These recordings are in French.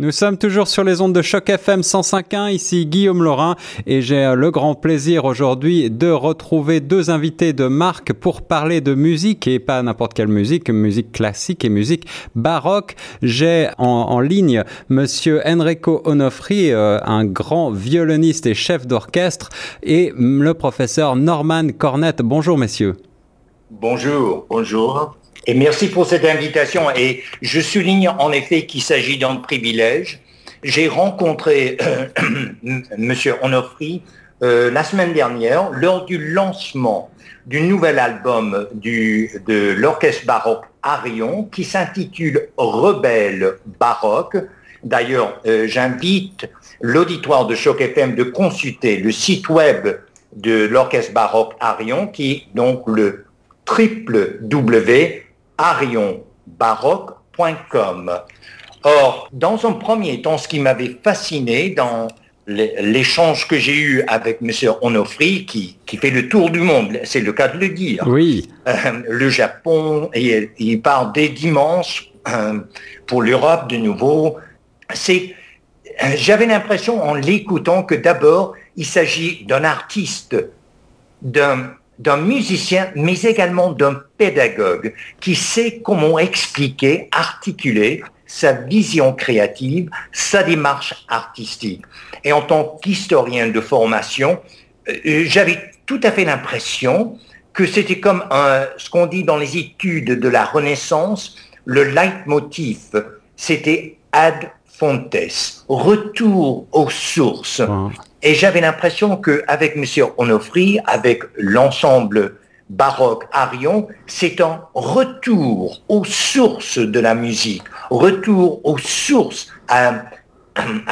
Nous sommes toujours sur les ondes de choc FM 105.1. Ici Guillaume Laurin et j'ai euh, le grand plaisir aujourd'hui de retrouver deux invités de marque pour parler de musique et pas n'importe quelle musique, musique classique et musique baroque. J'ai en, ligne monsieur Enrico Onofri, euh, un grand violoniste et chef d'orchestre et le professeur Norman Cornette. Bonjour messieurs. Bonjour, bonjour. Et merci pour cette invitation. Et je souligne en effet qu'il s'agit d'un privilège. J'ai rencontré euh, Monsieur Onofri euh, la semaine dernière lors du lancement du nouvel album de l'orchestre baroque Arion qui s'intitule Rebelle baroque. D'ailleurs, euh, j'invite l'auditoire de Choc FM de consulter le site web de l'orchestre baroque Arion qui est donc le triple W arionbaroque.com. Or, dans un premier temps, ce qui m'avait fasciné dans l'échange que j'ai eu avec M. Onofri, qui, qui, fait le tour du monde, c'est le cas de le dire. Oui. Euh, le Japon, et il parle des dimanches euh, pour l'Europe de nouveau. C'est, euh, j'avais l'impression en l'écoutant que d'abord, il s'agit d'un artiste, d'un d'un musicien, mais également d'un pédagogue qui sait comment expliquer, articuler sa vision créative, sa démarche artistique. Et en tant qu'historien de formation, euh, j'avais tout à fait l'impression que c'était comme ce qu'on dit dans les études de la Renaissance, le leitmotiv, c'était ad fontes, retour aux sources. Et j'avais l'impression qu'avec M. Onofri, avec l'ensemble baroque Arion, c'est un retour aux sources de la musique, retour aux sources, à,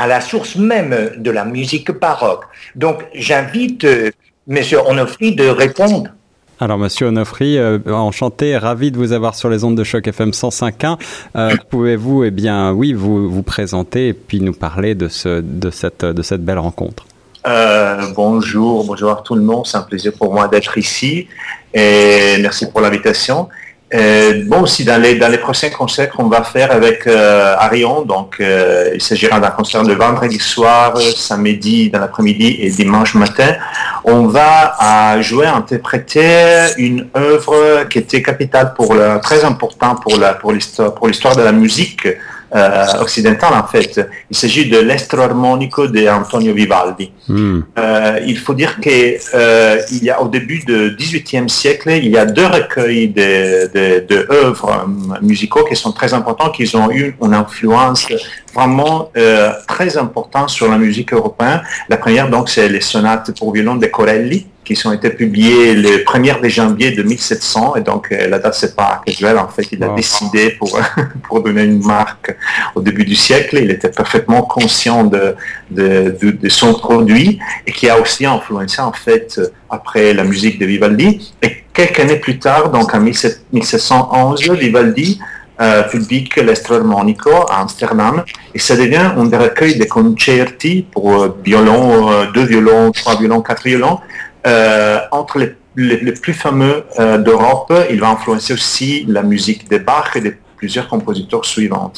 la source même de la musique baroque. Donc j'invite euh, M. Onofri de répondre alors, Monsieur Onofri, euh, enchanté, ravi de vous avoir sur les ondes de choc FM 105.1. Euh, Pouvez-vous, eh bien, oui, vous vous présenter et puis nous parler de ce, de cette, de cette belle rencontre? Euh, bonjour, bonjour à tout le monde. C'est un plaisir pour moi d'être ici et merci pour l'invitation. Euh, bon, aussi dans les, prochains concerts qu'on va faire avec euh, Arion, donc il s'agira d'un concert le vendredi soir, samedi dans l'après-midi et dimanche matin, on va jouer, interpréter une œuvre qui était capitale pour très la, pour l'histoire, pour l'histoire de la musique euh, occidentale en fait. Il s'agit de l'estro armonico de Antonio Vivaldi. Hmm. Euh, il faut dire qu'il euh, y a au début du XVIIIe siècle, il y a deux recueils de, de, de œuvres musicaux qui sont très importants, qui ont eu une influence vraiment très importante sur la musique européenne. La première, donc, c'est les sonates pour violon de Corelli, qui ont été publiés le 1er de janvier de 1700 et donc euh, la date c'est pas casuelle en fait il a décidé pour pour donner une marque au début du siècle. Il était parfaitement conscient de de, de, son produit et qui a aussi influencé en fait après la musique de Vivaldi. Et quelques années plus tard donc en 1711 Vivaldi euh, publie l'Estrarmonico à Amsterdam. Et ça devient un des recueils de concerti pour euh, violon, euh, deux violons, trois violons, quatre violons. euh, entre les, plus fameux euh, d'Europe, il va influencer aussi la musique de Bach et de plusieurs compositeurs suivants.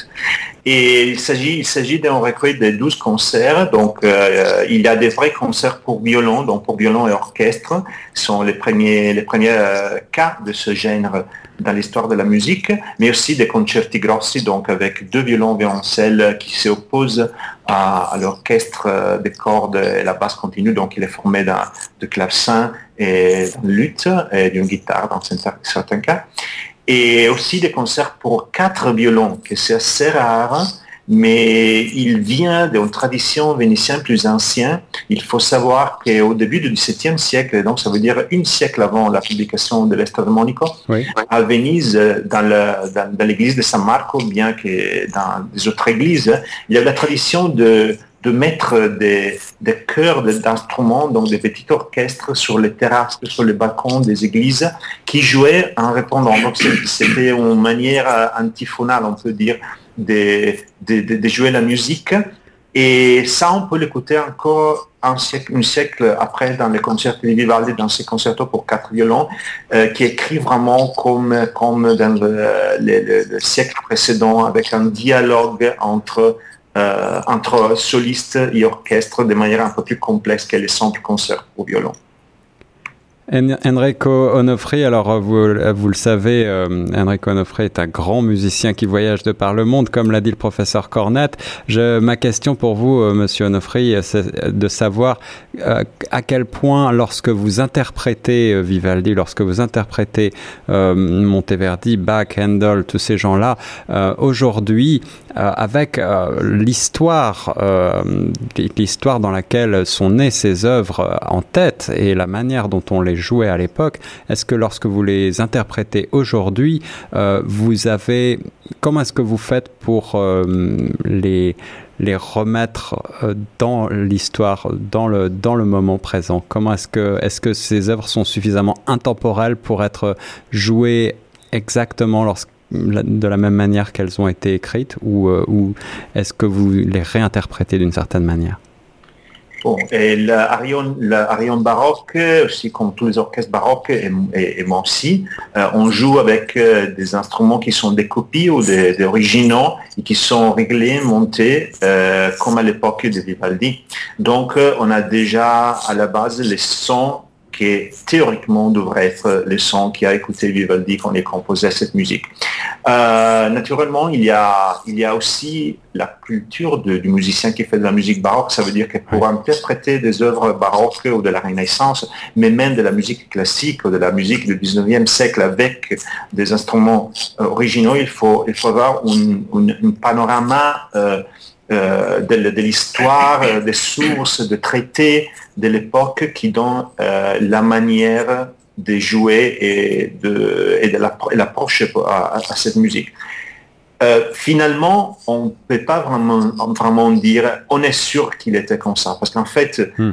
Et il s'agit, il s'agit d'un recueil de 12 concerts. Donc, euh, il y a des vrais concerts pour violon, donc pour violon et orchestre, sont les premiers, les premiers cas de ce genre dans l'histoire de la musique, mais aussi des concerti grossi, donc avec deux violons violoncelles qui s'opposent à, l'orchestre euh, des cordes et la basse continue, donc il est formé de clavecin et d'une lutte et d'une guitare dans certains cas. Et aussi des concerts pour quatre violons, que c'est assez rare mais il vient d'une tradition vénitienne plus ancienne. Il faut savoir qu'au début du XVIIe siècle, donc ça veut dire une siècle avant la publication de l'Estradmonico, à Venise, dans l'église de San Marco, bien que dans les autres églises, il y a la tradition de, de mettre des, des chœurs d'instruments, donc des petits orchestres sur les terrasses, sur les balcons des églises, qui jouaient en répondant. Donc c'était une manière antiphonale, on peut dire, de, jouer la musique. Et ça, on peut l'écouter encore un siècle, siècle après dans les concerts de dans ses concertos pour quatre violons, euh, qui écrit vraiment comme, comme dans le, siècle précédent, avec un dialogue entre entre solistes et orchestre de manière un peu plus complexe que les simples concerts pour violon. Enrico Onofri, alors euh, vous, euh, vous le savez, euh, Enrico Onofri est un grand musicien qui voyage de par le monde, comme l'a dit le professeur Cornette. Je, ma question pour vous, euh, Monsieur Onofri, c'est de savoir à quel point, lorsque vous interprétez Vivaldi, lorsque vous interprétez Monteverdi, Bach, Handel, tous ces gens-là, aujourd'hui, avec l'histoire, l'histoire dans laquelle sont nées ces œuvres en tête et la manière dont on les jouaient à l'époque, est-ce que lorsque vous les interprétez aujourd'hui, euh, vous avez, comment est-ce que vous faites pour euh, les les remettre euh, dans l'histoire, dans le, dans le moment présent? Comment est-ce que, est-ce que ces œuvres sont suffisamment intemporelles pour être jouées exactement de la même manière qu'elles ont été écrites ou, ou est-ce que vous les réinterprétez d'une certaine manière? Bon, et l'Arion baroque, aussi comme tous les orchestres baroques et, et, moi aussi, euh, on joue avec euh, des instruments qui sont des copies ou des, originaux et qui sont réglés, montés euh, comme à l'époque de Vivaldi. Donc on a déjà à la base les sons qui théoriquement devrait être le son qui a écouté Vivaldi quand il composait cette musique. Euh, naturellement, il y, a, il y a aussi la culture du musicien qui fait de la musique baroque. Ça veut dire que pour interpréter des œuvres baroques ou de la Renaissance, mais même de la musique classique ou de la musique du 19e siècle avec des instruments originaux, il faut, il faut avoir un, panorama euh, euh, de, l'histoire, euh, des sources, de traités de l'époque qui donnent euh, la manière de jouer et de, et de l'approche à, cette musique. finalement, on ne peut pas vraiment, vraiment dire, on est sûr qu'il était comme ça, parce qu'en fait, hmm.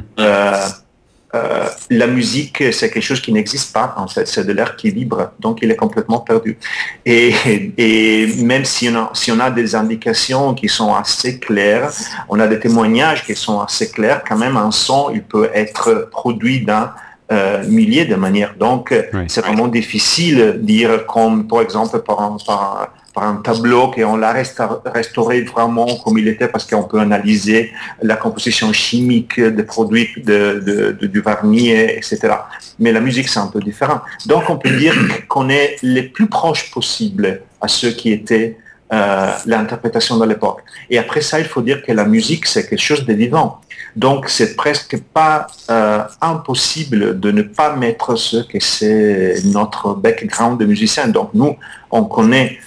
La musique, c'est quelque chose qui n'existe pas, en fait. C'est de l'air qui vibre, donc il est complètement perdu. Et, même si on, a, si on a des indications qui sont assez claires, on a des témoignages qui sont assez clairs, quand même, un son, il peut être produit dans euh, milliers de manières. Donc, c'est vraiment difficile de dire comme, par exemple, par, par un tableau qu'on l'a restauré vraiment comme il était parce qu'on peut analyser la composition chimique des produits de, du vernis, etc. Mais la musique, c'est un peu différent. Donc, on peut dire qu'on est les plus proches possibles à ceux qui étaient euh, l'interprétation de l'époque. Et après ça, il faut dire que la musique, c'est quelque chose de vivant. Donc, c'est presque pas euh, impossible de ne pas mettre ce que c'est notre background de musicien. Donc, nous, on connaît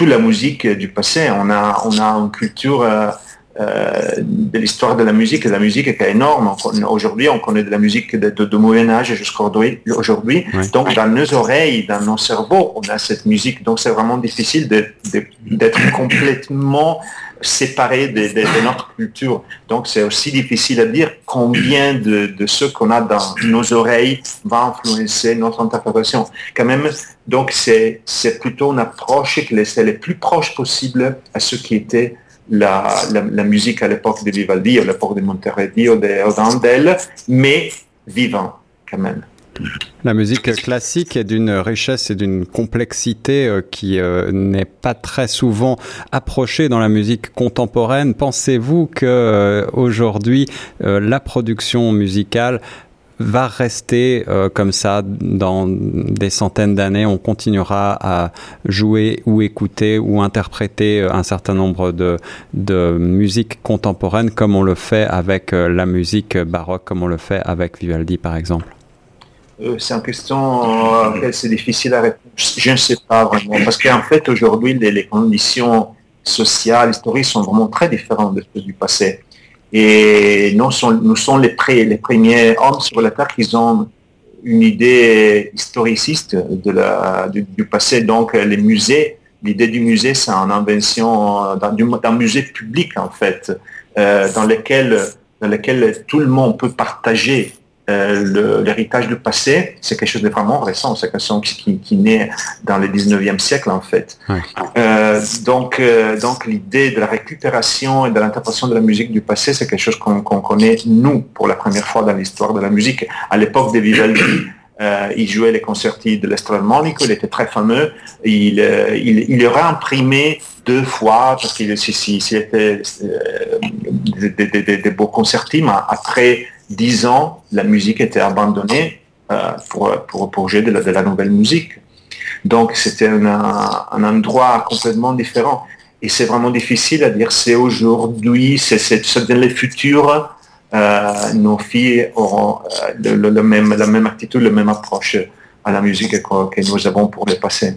toute la musique du passé. On a, on a une culture euh, euh, de l'histoire de la musique, et la musique est énorme. Aujourd'hui, on connaît de la musique de, de, Moyen Âge jusqu'à aujourd'hui. Donc, dans nos oreilles, dans nos cerveaux, on a cette musique. Donc, c'est vraiment difficile d'être complètement séparé de, notre culture. Donc c'est aussi difficile à dire combien de, ce qu'on a dans nos oreilles va influencer notre interprétation. Quand même, donc c'est plutôt une approche qui est le plus proche possible à ce qui était la, musique à l'époque de Vivaldi, à l'époque de Monteverdi ou de mais vivant quand même. La musique classique est d'une richesse et d'une complexité euh, qui euh, n'est pas très souvent approchée dans la musique contemporaine. Pensez-vous que euh, aujourd'hui la production musicale va rester comme ça dans des centaines d'années? On continuera à jouer ou écouter ou interpréter un certain nombre de, de musiques contemporaines comme on le fait avec la musique baroque, comme on le fait avec Vivaldi par exemple. Euh, c'est une question à laquelle c'est difficile à répondre. Je ne sais pas vraiment. Parce qu'en fait, aujourd'hui, les, conditions sociales, historiques sont vraiment très différentes de celles du passé. Et nous sommes, les, premiers hommes sur la Terre qui ont une idée historiciste du, passé. Donc, les musées, l'idée du musée, c'est une invention d'un musée public, en fait, euh, dans lequel tout le monde peut partager euh, l'héritage du passé, c'est quelque chose de vraiment récent, c'est quelque chose qui, qui, naît dans le 19e siècle en fait. Euh, donc euh, donc l'idée de la récupération et de l'interprétation de la musique du passé, c'est quelque chose qu'on connaît nous pour la première fois dans l'histoire de la musique. À l'époque de Vivaldi, il jouait les concertis de l'Estradmonico, il était très fameux. Il, il, il aurait imprimé deux fois, parce qu'il était des, beaux concertis, mais après dix ans, la musique était abandonnée pour, pour, pour jouer de la, nouvelle musique. Donc c'était un, endroit complètement différent. Et c'est vraiment difficile à dire, c'est aujourd'hui, c'est dans le futur, euh, nos filles auront euh, la même attitude, la même approche à la musique que, que nous avons pour le passé.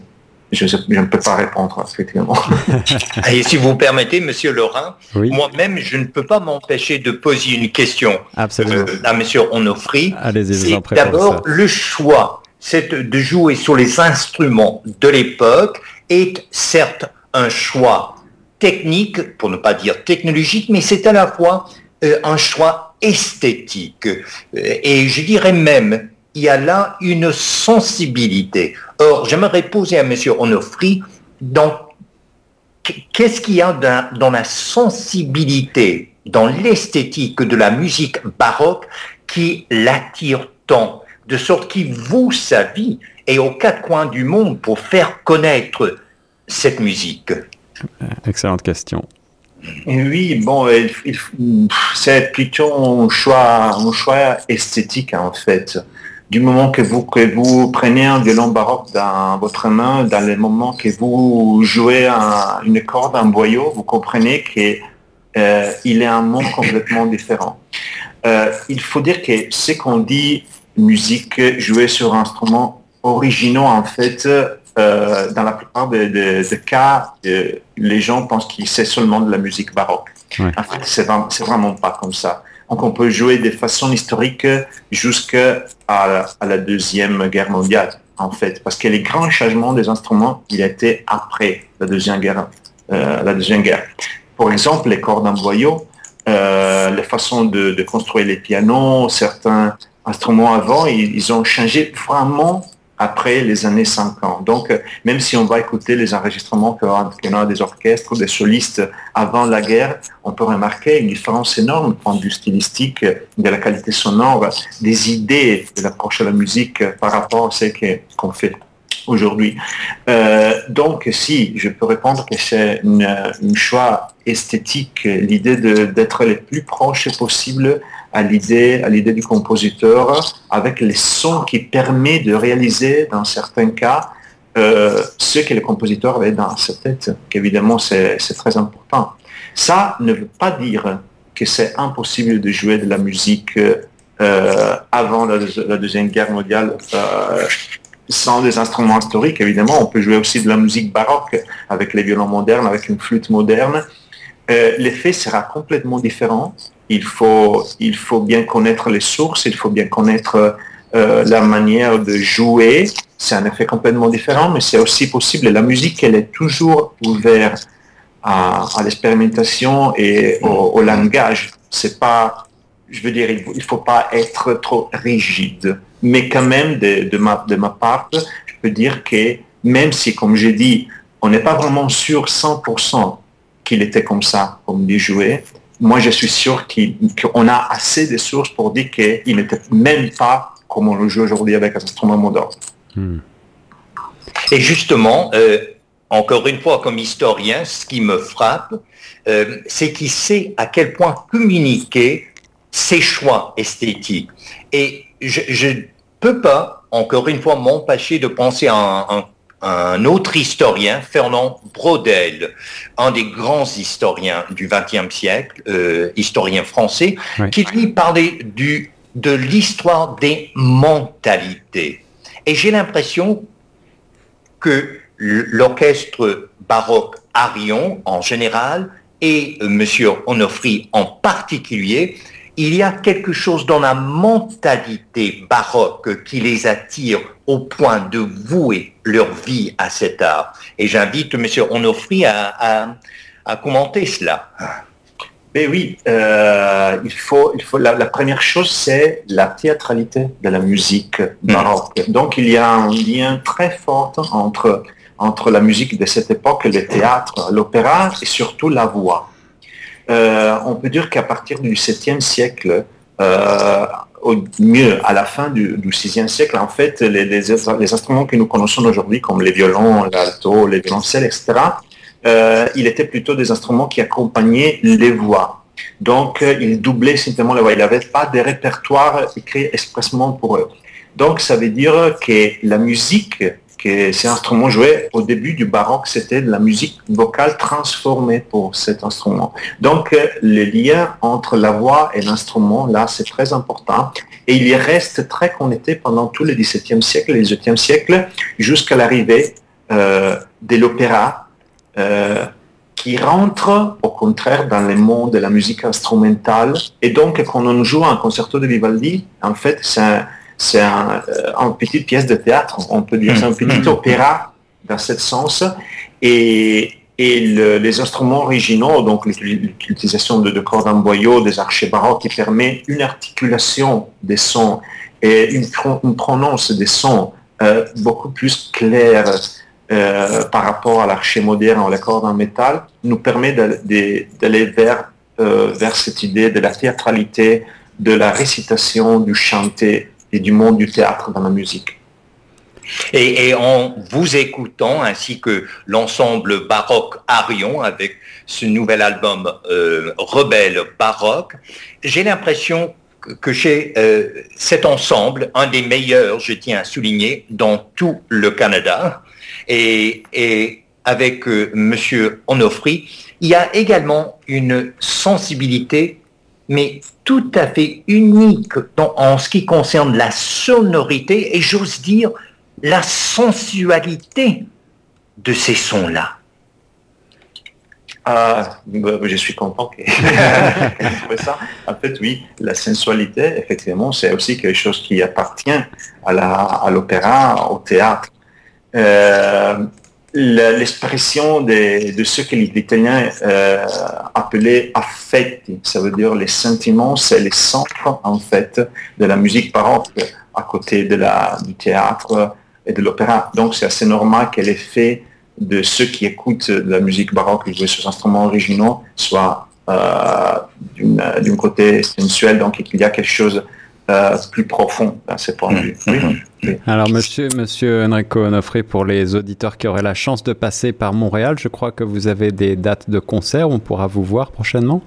Je, ne peux pas répondre, effectivement. Et si vous permettez, Monsieur Laurent, moi-même, je ne peux pas m'empêcher de poser une question Absolument. Euh, à Monsieur Onofri. Allez-y, D'abord, le choix c'est de jouer sur les instruments de l'époque est certes un choix technique, pour ne pas dire technologique, mais c'est à la fois euh, un choix esthétique. Euh, et je dirais même, il y a là une sensibilité. Or, j'aimerais poser à M. Onofri, qu'est-ce qu'il y a dans, dans la sensibilité, dans l'esthétique de la musique baroque qui l'attire tant de sorte qu'il voue sa vie et aux quatre coins du monde pour faire connaître cette musique Excellente question. oui, bon, c'est plutôt un choix, un choix esthétique en fait. Du moment que vous, que vous prenez un violon baroque dans votre main, dans le moment que vous jouez une corde, un boyau, vous comprenez qu'il euh, est un monde complètement différent. Euh, il faut dire que ce qu'on dit musique jouée sur instruments originaux, en fait, euh, dans la plupart des, cas, les gens pensent qu'il c'est seulement de la musique baroque. En fait, c'est vraiment, vraiment pas comme ça. Donc, on peut jouer de façon historique jusqu'à la Deuxième Guerre mondiale, en fait, parce que les grands changements des instruments, il était après la Deuxième Guerre. Euh, la Deuxième Guerre. Pour exemple, les cordes en boyau, les façons de, construire les pianos, certains instruments avant, ils, ont changé vraiment après les années 50. Donc, euh, même si on va écouter les enregistrements qu'on a des orchestres, des solistes avant la guerre, on peut remarquer une différence énorme du point vue stylistique, de la qualité sonore, des idées de l'approche à la musique par rapport à ce qu'on fait aujourd'hui. Euh, donc, si je peux répondre que c'est un choix esthétique, l'idée d'être le plus proche possible à l'idée, à l'idée du compositeur, avec les sons qui permet de réaliser, dans certains cas, euh, ce que le compositeur avait dans sa tête, qu'évidemment c'est, très important. Ça ne veut pas dire que c'est impossible de jouer de la musique euh, avant la, Deuxième Guerre mondiale sans des instruments historiques. Évidemment, on peut jouer aussi de la musique baroque avec les violons modernes, avec une flûte moderne. L'effet sera complètement différent il faut, il faut bien connaître les sources, il faut bien connaître euh, la manière de jouer. C'est un effet complètement différent, mais c'est aussi possible. La musique, elle est toujours ouverte à, l'expérimentation et au, langage. C'est pas, je veux dire, il ne faut pas être trop rigide. Mais quand même, de, de, ma, de ma part, je peux dire que même si, comme j'ai dit, on n'est pas vraiment sûr 100% qu'il était comme ça, comme il jouait, moi, je suis sûr qu'on a assez de sources pour dire qu'il n'était même pas comme on le joue aujourd'hui avec un instrument moderne. Hmm. Et justement, euh, encore une fois, comme historien, ce qui me frappe, euh, c'est qu'il sait à quel point communiquer ses choix esthétiques. Et je ne peux pas, encore une fois, m'empêcher de penser à un un autre historien, Fernand Brodel, un des grands historiens du XXe siècle, euh, historien français, qui lui parlait du, de l'histoire des mentalités. Et j'ai l'impression que l'orchestre baroque Arion en général et M. Onofri en particulier il y a quelque chose dans la mentalité baroque qui les attire au point de vouer leur vie à cet art. Et j'invite M. Onofri à, à, commenter cela. Mais oui, euh, il faut, il faut la, première chose, c'est la théâtralité de la musique baroque. Donc il y a un lien très fort entre, entre la musique de cette époque, le théâtre, l'opéra et surtout la voix. Euh, on peut dire qu'à partir du 7e siècle, euh, au mieux à la fin du, du sixième siècle, en fait, les, instruments que nous connaissons aujourd'hui, comme les violons, l'alto, les violoncelles, etc., euh, il était plutôt des instruments qui accompagnaient les voix. Donc, euh, il doublait simplement les voix. Il n'avait pas de répertoire écrit expressement pour eux. Donc, ça veut dire que la musique que ces instruments jouaient au début du baroque, c'était de la musique vocale transformée pour cet instrument. Donc, euh, le lien entre la voix et l'instrument, là, c'est très important. Et il y reste très connecté pendant tout le XVIIe siècle et le XVIIIe siècle, jusqu'à l'arrivée euh, de l'opéra, euh, qui rentre au contraire dans le monde de la musique instrumentale. Et donc, quand on joue un concerto de Vivaldi, en fait, c'est un, c'est un, une petite pièce de théâtre, on peut dire, c'est un petit opéra dans ce sens. Et, et le, les instruments originaux, donc l'utilisation de, de cordes en boyau, des archers baroques, qui permet une articulation des sons et une, une prononce des sons euh, beaucoup plus claire euh, par rapport à l'archer moderne ou la corde en métal, nous permet d'aller vers, euh, vers cette idée de la théâtralité, de la récitation, du chanter et du monde du théâtre dans la musique. Et, en vous écoutant, ainsi que l'ensemble baroque Arion avec ce nouvel album euh, Rebelle baroque, j'ai l'impression que, j'ai euh, cet ensemble, un des meilleurs, je tiens à souligner, dans tout le Canada. Et, et avec euh, Monsieur Onofri, il y a également une sensibilité mais tout à fait unique en ce qui concerne la sonorité et j'ose dire la sensualité de ces sons-là. Ah, bah, je suis content que ça. En fait, oui, la sensualité, effectivement, c'est aussi quelque chose qui appartient à l'opéra, au théâtre. Euh, l'expression de, de, ce que les Italiens euh, appelaient affetti, ça veut dire les sentiments, c'est les centres en fait de la musique baroque à côté de la, du théâtre et de l'opéra. Donc c'est assez normal que l'effet de ceux qui écoutent de la musique baroque jouent sur instruments originaux soit euh, d'un côté sensuel, donc il y a quelque chose euh, plus profond à ce point de vue. Oui. Oui. Alors, monsieur, monsieur Enrico Onofre, pour les auditeurs qui auraient la chance de passer par Montréal, je crois que vous avez des dates de concert. On pourra vous voir prochainement.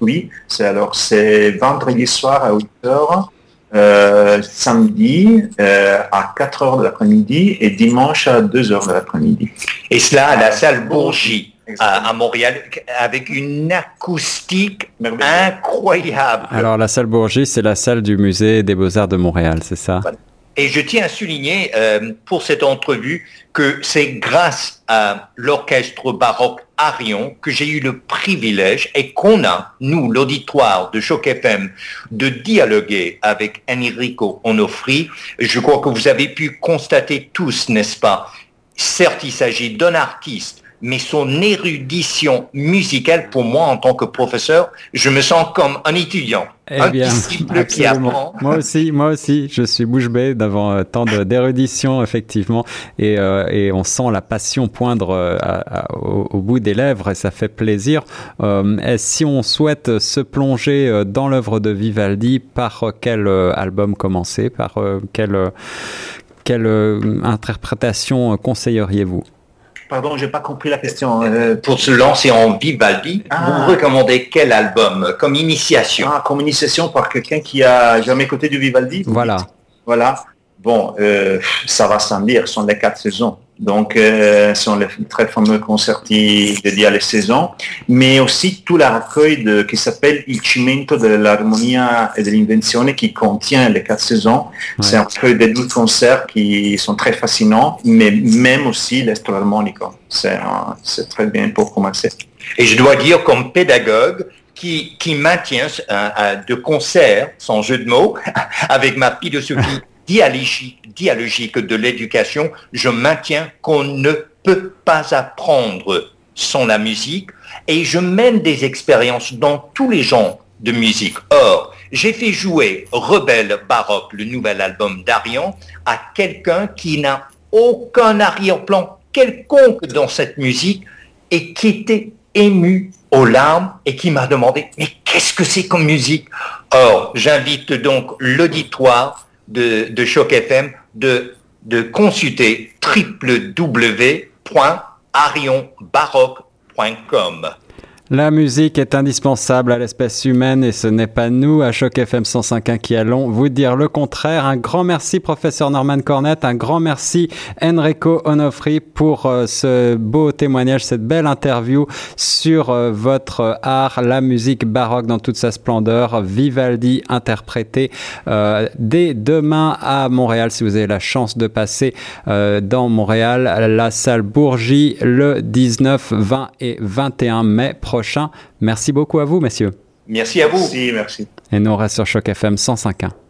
Oui, c'est alors c'est vendredi soir à 8 h, euh, samedi euh, à 4 h de l'après-midi et dimanche à 2 h de l'après-midi. Et cela à la salle Bourgie à, à, Montréal avec une acoustique incroyable. Alors la salle Bourgie, c'est la salle du musée des beaux-arts de Montréal, c'est ça? Voilà. Et je tiens à souligner euh, pour cette entrevue que c'est grâce à l'orchestre baroque Arion que j'ai eu le privilège et qu'on a, nous, l'auditoire de Choc FM, de dialoguer avec Enrico Onofri. Je crois que vous avez pu constater tous, n'est-ce pas? Certes, il s'agit d'un artiste mais son érudition musicale, pour moi, en tant que professeur, je me sens comme un étudiant. Eh un bien, disciple qui apprend. Moi aussi, moi aussi, je suis bouche bée devant euh, tant d'érudition, effectivement, et, euh, et, on sent la passion poindre euh, à, à, au, au, bout des lèvres, et ça fait plaisir. Si on souhaite se plonger dans l'œuvre de Vivaldi, par quel album commencer? Par quelle, quelle interprétation conseilleriez-vous? Pardon, j'ai pas compris la question. Euh, pour se lancer en Vivaldi, ah. vous recommandez quel album comme initiation ah, Comme initiation par quelqu'un qui a jamais écouté du Vivaldi Voilà. Voilà. Bon, euh, ça va sans dire, ce sont les quatre saisons. Donc, euh, ce sont les très fameux concerti dédiés à les saisons, mais aussi tout le recueil de, qui s'appelle Il cimento dell'armonia e dell'invenzione qui contient les quatre saisons. Ouais. C'est un recueil de 12 concerts qui sont très fascinants, mais même aussi l'estro harmonico. C'est très bien pour commencer. Et je dois dire, comme pédagogue, qui, qui maintient un, un, de concert, sans jeu de mots, avec ma philosophie dialogique, de l'éducation, je maintiens qu'on ne peut pas apprendre sans la musique et je mène des expériences dans tous les genres de musique. Or, j'ai fait jouer Rebelle Baroque, le nouvel album d'Arion, à quelqu'un qui n'a aucun arrière-plan quelconque dans cette musique et qui était ému aux larmes et qui m'a demandé, mais qu'est-ce que c'est comme musique? Or, j'invite donc l'auditoire de, de Choc FM de, de consulter www.arionbaroque.com. La musique est indispensable à l'espèce humaine et ce n'est pas nous à Choc FM 105.1 qui allons vous dire le contraire. Un grand merci professeur Norman Cornette, un grand merci Enrico Onofri pour euh, ce beau témoignage, cette belle interview sur euh, votre art, la musique baroque dans toute sa splendeur, Vivaldi interprété euh, dès demain à Montréal si vous avez la chance de passer dans Montréal, la salle Bourgie le 19, 20 et 21 mai prochain Merci beaucoup à vous, messieurs. Merci à vous. Merci, merci. Et nous, on reste sur Choc FM 105.1.